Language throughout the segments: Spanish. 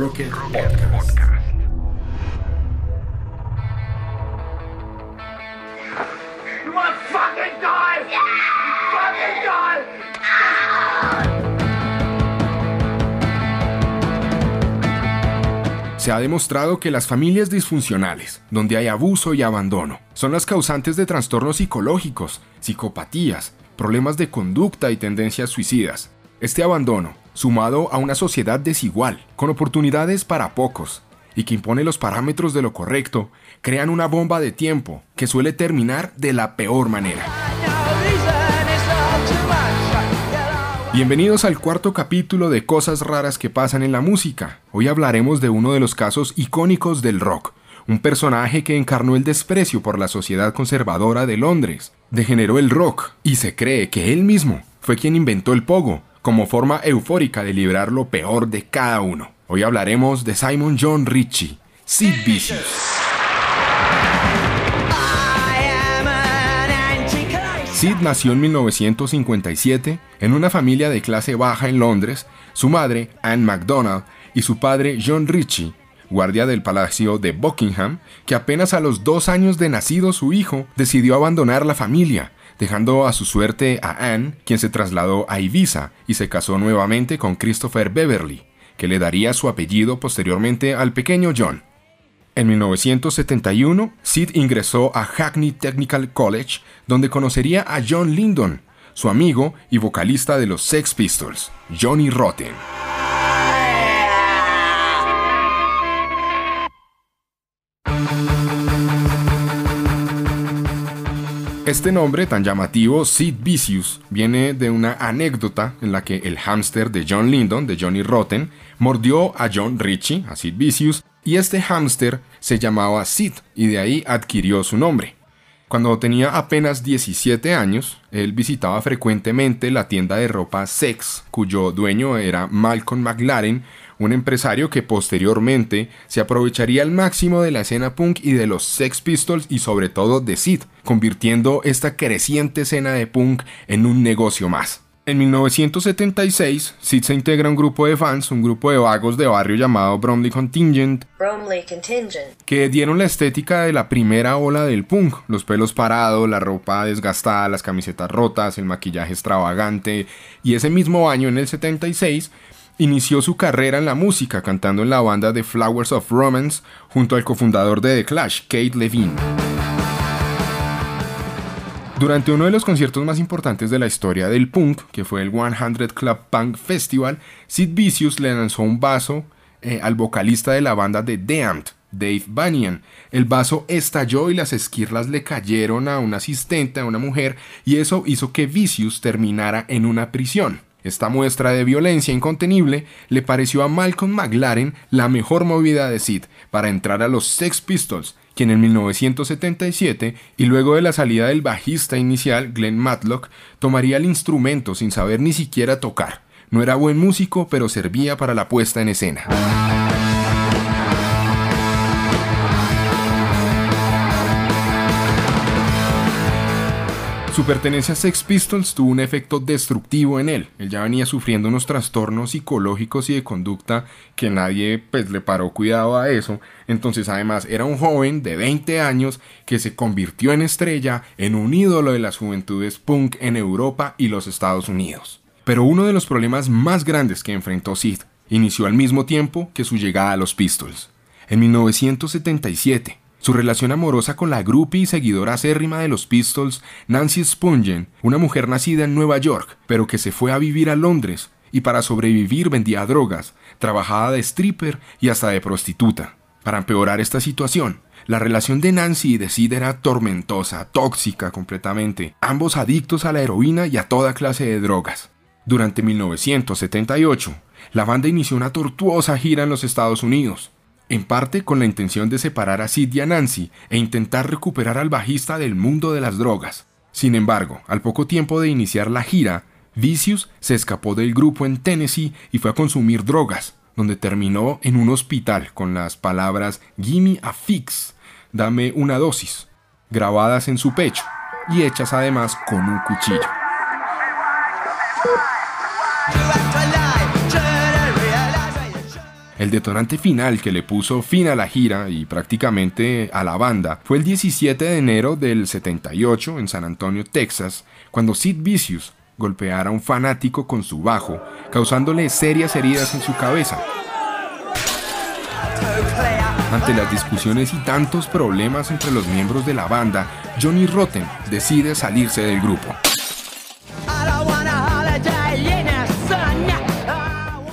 Rocket Podcast. Se ha demostrado que las familias disfuncionales, donde hay abuso y abandono, son las causantes de trastornos psicológicos, psicopatías, problemas de conducta y tendencias suicidas. Este abandono, sumado a una sociedad desigual, con oportunidades para pocos, y que impone los parámetros de lo correcto, crean una bomba de tiempo que suele terminar de la peor manera. Bienvenidos al cuarto capítulo de Cosas raras que pasan en la música. Hoy hablaremos de uno de los casos icónicos del rock, un personaje que encarnó el desprecio por la sociedad conservadora de Londres, degeneró el rock y se cree que él mismo fue quien inventó el pogo como forma eufórica de librar lo peor de cada uno. Hoy hablaremos de Simon John Ritchie, Sid Vicious. Sid nació en 1957 en una familia de clase baja en Londres, su madre, Anne MacDonald, y su padre, John Ritchie, guardia del Palacio de Buckingham, que apenas a los dos años de nacido su hijo decidió abandonar la familia, dejando a su suerte a Anne, quien se trasladó a Ibiza y se casó nuevamente con Christopher Beverly, que le daría su apellido posteriormente al pequeño John. En 1971, Sid ingresó a Hackney Technical College, donde conocería a John Lydon, su amigo y vocalista de los Sex Pistols, Johnny Rotten. Este nombre tan llamativo, Sid Vicious, viene de una anécdota en la que el hámster de John Lydon, de Johnny Rotten, mordió a John Ritchie, a Sid Vicious, y este hámster se llamaba Sid y de ahí adquirió su nombre. Cuando tenía apenas 17 años, él visitaba frecuentemente la tienda de ropa Sex, cuyo dueño era Malcolm McLaren, un empresario que posteriormente se aprovecharía al máximo de la escena punk y de los Sex Pistols y sobre todo de Sid, convirtiendo esta creciente escena de punk en un negocio más. En 1976, Sid se integra a un grupo de fans, un grupo de vagos de barrio llamado Bromley Contingent, que dieron la estética de la primera ola del punk, los pelos parados, la ropa desgastada, las camisetas rotas, el maquillaje extravagante, y ese mismo año, en el 76, inició su carrera en la música cantando en la banda de Flowers of Romance junto al cofundador de The Clash, Kate Levine. Durante uno de los conciertos más importantes de la historia del punk, que fue el 100 Club Punk Festival, Sid Vicious le lanzó un vaso eh, al vocalista de la banda de Damned, Dave Banyan. El vaso estalló y las esquirlas le cayeron a un asistente, a una mujer, y eso hizo que Vicious terminara en una prisión. Esta muestra de violencia incontenible le pareció a Malcolm McLaren la mejor movida de Sid para entrar a los Sex Pistols, quien en 1977, y luego de la salida del bajista inicial, Glenn Matlock, tomaría el instrumento sin saber ni siquiera tocar. No era buen músico, pero servía para la puesta en escena. Su pertenencia a Sex Pistols tuvo un efecto destructivo en él. Él ya venía sufriendo unos trastornos psicológicos y de conducta que nadie pues le paró cuidado a eso. Entonces además era un joven de 20 años que se convirtió en estrella, en un ídolo de las juventudes punk en Europa y los Estados Unidos. Pero uno de los problemas más grandes que enfrentó Sid inició al mismo tiempo que su llegada a los Pistols. En 1977, su relación amorosa con la groupie y seguidora acérrima de los Pistols, Nancy Spungen, una mujer nacida en Nueva York, pero que se fue a vivir a Londres y para sobrevivir vendía drogas, trabajaba de stripper y hasta de prostituta. Para empeorar esta situación, la relación de Nancy y de Sid era tormentosa, tóxica completamente, ambos adictos a la heroína y a toda clase de drogas. Durante 1978, la banda inició una tortuosa gira en los Estados Unidos, en parte con la intención de separar a Sid y a Nancy e intentar recuperar al bajista del mundo de las drogas. Sin embargo, al poco tiempo de iniciar la gira, Vicious se escapó del grupo en Tennessee y fue a consumir drogas, donde terminó en un hospital con las palabras Gimme a fix, dame una dosis, grabadas en su pecho y hechas además con un cuchillo. El detonante final que le puso fin a la gira y prácticamente a la banda fue el 17 de enero del 78 en San Antonio, Texas, cuando Sid Vicious golpeara a un fanático con su bajo, causándole serias heridas en su cabeza. Ante las discusiones y tantos problemas entre los miembros de la banda, Johnny Rotten decide salirse del grupo.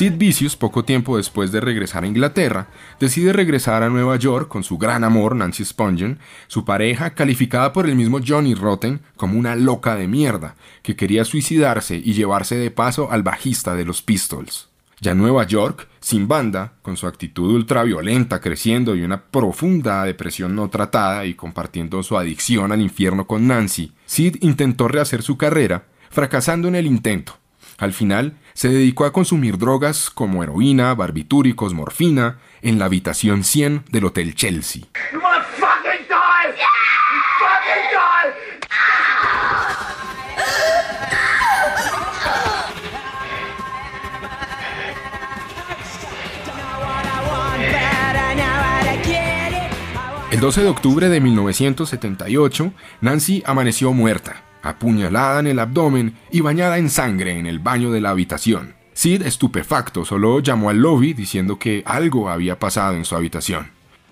Sid Vicious, poco tiempo después de regresar a Inglaterra, decide regresar a Nueva York con su gran amor, Nancy Spungen, su pareja, calificada por el mismo Johnny Rotten como una loca de mierda, que quería suicidarse y llevarse de paso al bajista de los Pistols. Ya en Nueva York, sin banda, con su actitud ultraviolenta creciendo y una profunda depresión no tratada y compartiendo su adicción al infierno con Nancy, Sid intentó rehacer su carrera, fracasando en el intento. Al final, se dedicó a consumir drogas como heroína, barbitúricos, morfina, en la habitación 100 del Hotel Chelsea. El 12 de octubre de 1978, Nancy amaneció muerta apuñalada en el abdomen y bañada en sangre en el baño de la habitación. Sid, estupefacto, solo llamó al lobby diciendo que algo había pasado en su habitación.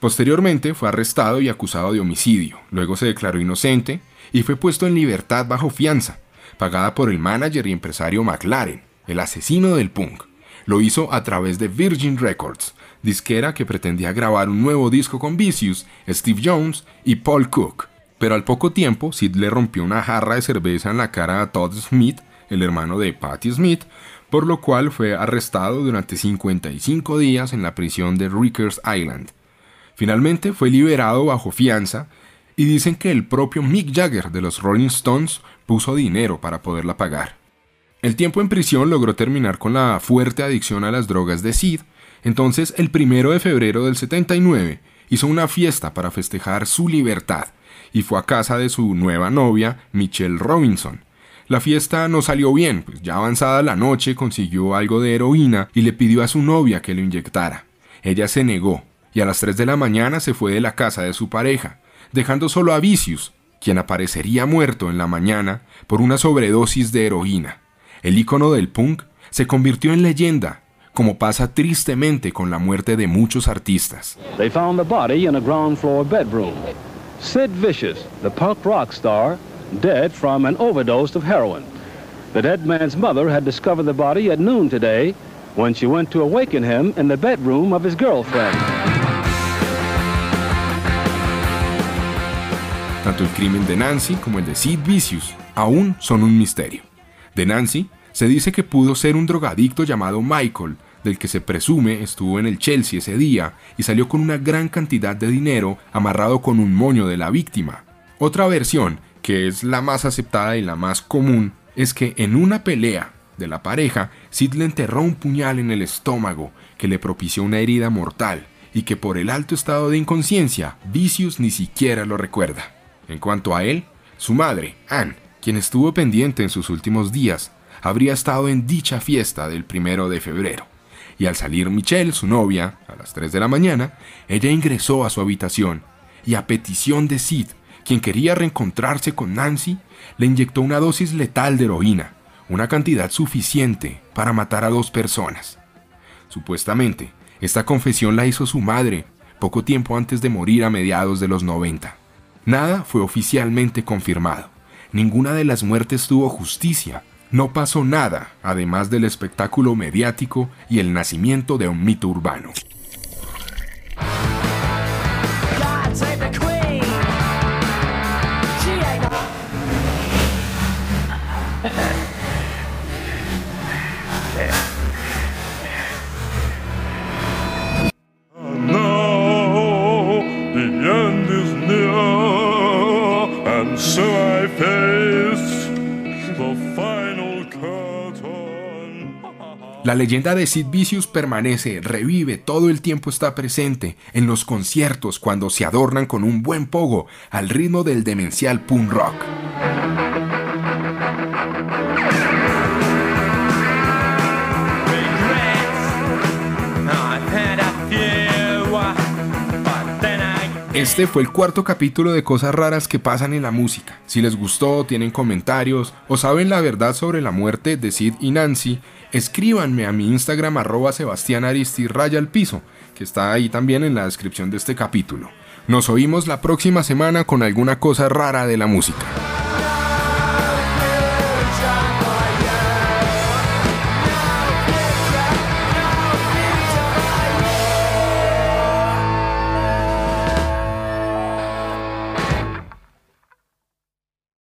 Posteriormente fue arrestado y acusado de homicidio, luego se declaró inocente y fue puesto en libertad bajo fianza, pagada por el manager y empresario McLaren, el asesino del punk. Lo hizo a través de Virgin Records, disquera que pretendía grabar un nuevo disco con Vicious, Steve Jones y Paul Cook. Pero al poco tiempo, Sid le rompió una jarra de cerveza en la cara a Todd Smith, el hermano de Patti Smith, por lo cual fue arrestado durante 55 días en la prisión de Rikers Island. Finalmente fue liberado bajo fianza y dicen que el propio Mick Jagger de los Rolling Stones puso dinero para poderla pagar. El tiempo en prisión logró terminar con la fuerte adicción a las drogas de Sid, entonces el primero de febrero del 79 hizo una fiesta para festejar su libertad y fue a casa de su nueva novia, Michelle Robinson. La fiesta no salió bien, pues ya avanzada la noche consiguió algo de heroína y le pidió a su novia que lo inyectara. Ella se negó, y a las 3 de la mañana se fue de la casa de su pareja, dejando solo a Vicious, quien aparecería muerto en la mañana por una sobredosis de heroína. El ícono del punk se convirtió en leyenda, como pasa tristemente con la muerte de muchos artistas. Sid Vicious, the punk rock star, dead from an overdose of heroin. The dead man's mother had discovered the body at noon today when she went to awaken him in the bedroom of his girlfriend. Tanto el crimen de Nancy como el de Sid Vicious aún son un misterio. De Nancy se dice que pudo ser un drogadicto llamado Michael, del que se presume estuvo en el Chelsea ese día y salió con una gran cantidad de dinero amarrado con un moño de la víctima. Otra versión, que es la más aceptada y la más común, es que en una pelea de la pareja, Sid le enterró un puñal en el estómago que le propició una herida mortal y que por el alto estado de inconsciencia, Vicious ni siquiera lo recuerda. En cuanto a él, su madre, Anne, quien estuvo pendiente en sus últimos días, habría estado en dicha fiesta del primero de febrero y al salir Michelle, su novia, a las 3 de la mañana, ella ingresó a su habitación y a petición de Sid, quien quería reencontrarse con Nancy, le inyectó una dosis letal de heroína, una cantidad suficiente para matar a dos personas. Supuestamente, esta confesión la hizo su madre poco tiempo antes de morir a mediados de los 90. Nada fue oficialmente confirmado. Ninguna de las muertes tuvo justicia no pasó nada, además del espectáculo mediático y el nacimiento de un mito urbano. La leyenda de Sid Vicious permanece, revive, todo el tiempo está presente en los conciertos cuando se adornan con un buen pogo al ritmo del demencial punk rock. Este fue el cuarto capítulo de cosas raras que pasan en la música. Si les gustó, tienen comentarios o saben la verdad sobre la muerte de Sid y Nancy, escríbanme a mi Instagram arroba Sebastián raya al piso, que está ahí también en la descripción de este capítulo. Nos oímos la próxima semana con alguna cosa rara de la música.